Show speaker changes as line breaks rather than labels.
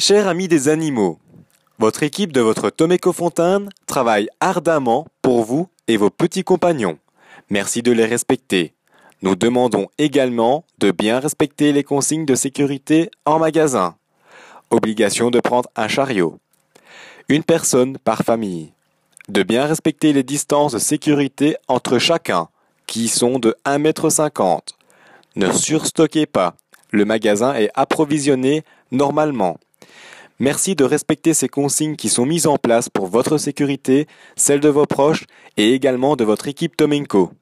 Chers amis des animaux, votre équipe de votre Tomeco Fontaine travaille ardemment pour vous et vos petits compagnons. Merci de les respecter. Nous demandons également de bien respecter les consignes de sécurité en magasin. Obligation de prendre un chariot. Une personne par famille. De bien respecter les distances de sécurité entre chacun, qui sont de 1,50 m. Ne surstockez pas. Le magasin est approvisionné normalement. Merci de respecter ces consignes qui sont mises en place pour votre sécurité, celle de vos proches et également de votre équipe Tomenko.